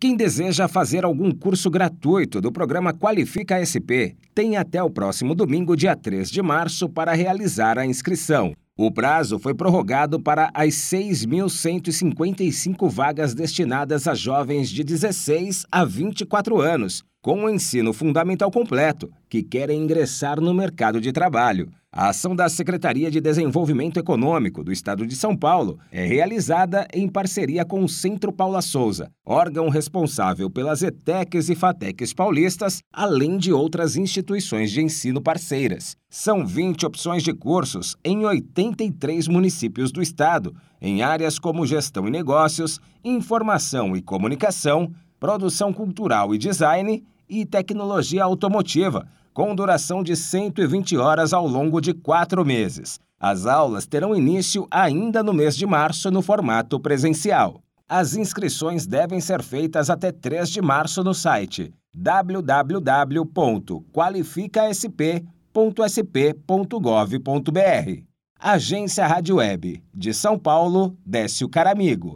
Quem deseja fazer algum curso gratuito do programa Qualifica SP tem até o próximo domingo, dia 3 de março, para realizar a inscrição. O prazo foi prorrogado para as 6.155 vagas destinadas a jovens de 16 a 24 anos, com o ensino fundamental completo, que querem ingressar no mercado de trabalho. A ação da Secretaria de Desenvolvimento Econômico do Estado de São Paulo é realizada em parceria com o Centro Paula Souza, órgão responsável pelas ETECs e FATECs paulistas, além de outras instituições de ensino parceiras. São 20 opções de cursos em 83 municípios do estado, em áreas como gestão e negócios, informação e comunicação, produção cultural e design e tecnologia automotiva com duração de 120 horas ao longo de quatro meses. As aulas terão início ainda no mês de março no formato presencial. As inscrições devem ser feitas até 3 de março no site www.qualificasp.sp.gov.br. Agência Rádio Web de São Paulo, Décio Caramigo.